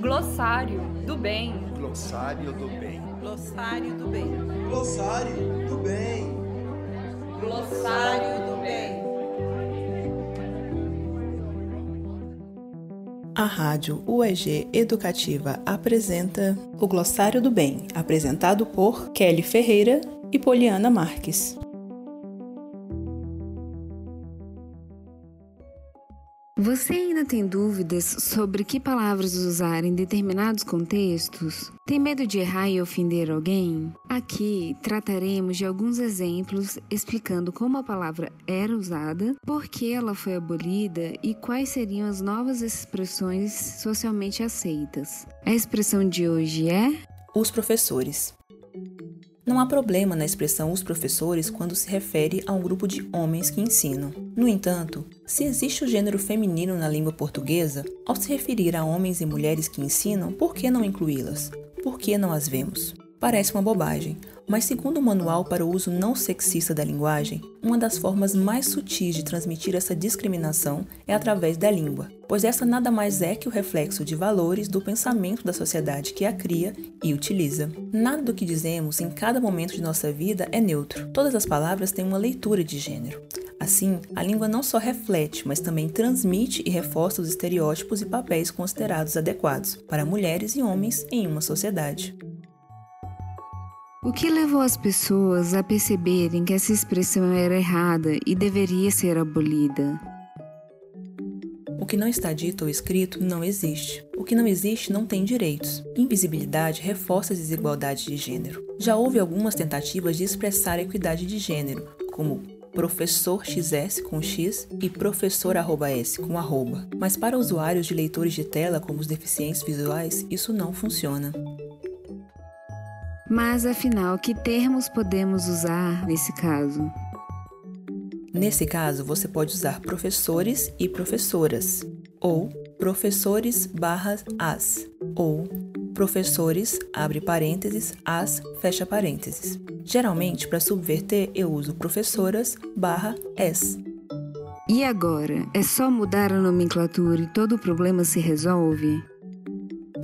Glossário do bem. Glossário do bem. Glossário do bem. Glossário do bem. Glossário do bem. A Rádio UEG Educativa apresenta o Glossário do Bem, apresentado por Kelly Ferreira e Poliana Marques. Você ainda tem dúvidas sobre que palavras usar em determinados contextos? Tem medo de errar e ofender alguém? Aqui trataremos de alguns exemplos explicando como a palavra era usada, por que ela foi abolida e quais seriam as novas expressões socialmente aceitas. A expressão de hoje é: Os professores. Não há problema na expressão os professores quando se refere a um grupo de homens que ensinam. No entanto, se existe o gênero feminino na língua portuguesa, ao se referir a homens e mulheres que ensinam, por que não incluí-las? Por que não as vemos? Parece uma bobagem, mas segundo o Manual para o Uso Não Sexista da Linguagem, uma das formas mais sutis de transmitir essa discriminação é através da língua, pois essa nada mais é que o reflexo de valores do pensamento da sociedade que a cria e utiliza. Nada do que dizemos em cada momento de nossa vida é neutro. Todas as palavras têm uma leitura de gênero. Assim, a língua não só reflete, mas também transmite e reforça os estereótipos e papéis considerados adequados para mulheres e homens em uma sociedade. O que levou as pessoas a perceberem que essa expressão era errada e deveria ser abolida? O que não está dito ou escrito não existe. O que não existe não tem direitos. Invisibilidade reforça a desigualdade de gênero. Já houve algumas tentativas de expressar a equidade de gênero, como professor XS com X e professor S com arroba. Mas para usuários de leitores de tela como os deficientes visuais, isso não funciona. Mas afinal, que termos podemos usar nesse caso? Nesse caso, você pode usar professores e professoras, ou professores barra as, ou professores, abre parênteses, as, fecha parênteses. Geralmente, para subverter, eu uso professoras barra s. E agora? É só mudar a nomenclatura e todo o problema se resolve?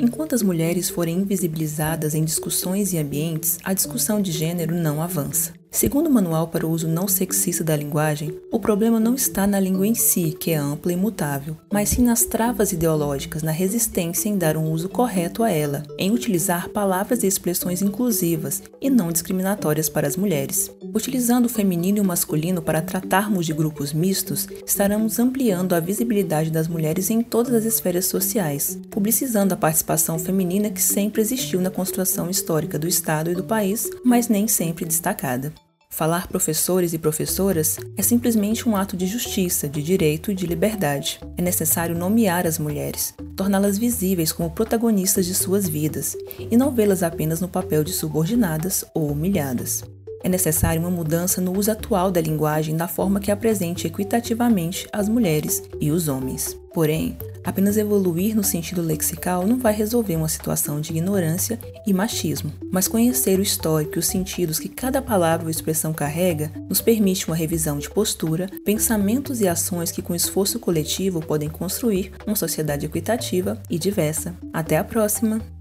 Enquanto as mulheres forem invisibilizadas em discussões e ambientes, a discussão de gênero não avança. Segundo o Manual para o Uso Não Sexista da Linguagem, o problema não está na língua em si, que é ampla e mutável, mas sim nas travas ideológicas, na resistência em dar um uso correto a ela, em utilizar palavras e expressões inclusivas e não discriminatórias para as mulheres. Utilizando o feminino e o masculino para tratarmos de grupos mistos, estaremos ampliando a visibilidade das mulheres em todas as esferas sociais, publicizando a participação feminina que sempre existiu na construção histórica do Estado e do país, mas nem sempre destacada. Falar professores e professoras é simplesmente um ato de justiça, de direito e de liberdade. É necessário nomear as mulheres, torná-las visíveis como protagonistas de suas vidas e não vê-las apenas no papel de subordinadas ou humilhadas. É necessária uma mudança no uso atual da linguagem da forma que apresente equitativamente as mulheres e os homens. Porém, apenas evoluir no sentido lexical não vai resolver uma situação de ignorância e machismo, mas conhecer o histórico e os sentidos que cada palavra ou expressão carrega nos permite uma revisão de postura, pensamentos e ações que, com esforço coletivo, podem construir uma sociedade equitativa e diversa. Até a próxima!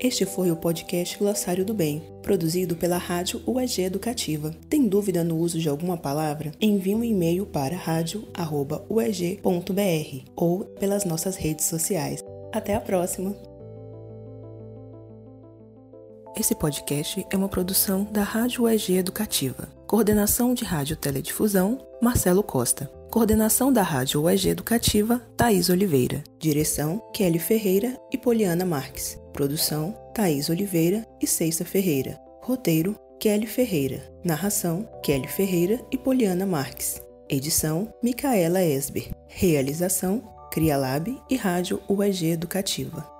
Este foi o podcast Glossário do Bem, produzido pela Rádio UEG Educativa. Tem dúvida no uso de alguma palavra? Envie um e-mail para radio@ueg.br ou pelas nossas redes sociais. Até a próxima! Esse podcast é uma produção da Rádio UEG Educativa. Coordenação de Rádio Teledifusão, Marcelo Costa. Coordenação da Rádio UEG Educativa, Thaís Oliveira. Direção, Kelly Ferreira e Poliana Marques. Produção, Thaís Oliveira e Ceissa Ferreira. Roteiro, Kelly Ferreira. Narração, Kelly Ferreira e Poliana Marques. Edição, Micaela Esber. Realização, Crialab e Rádio UEG Educativa.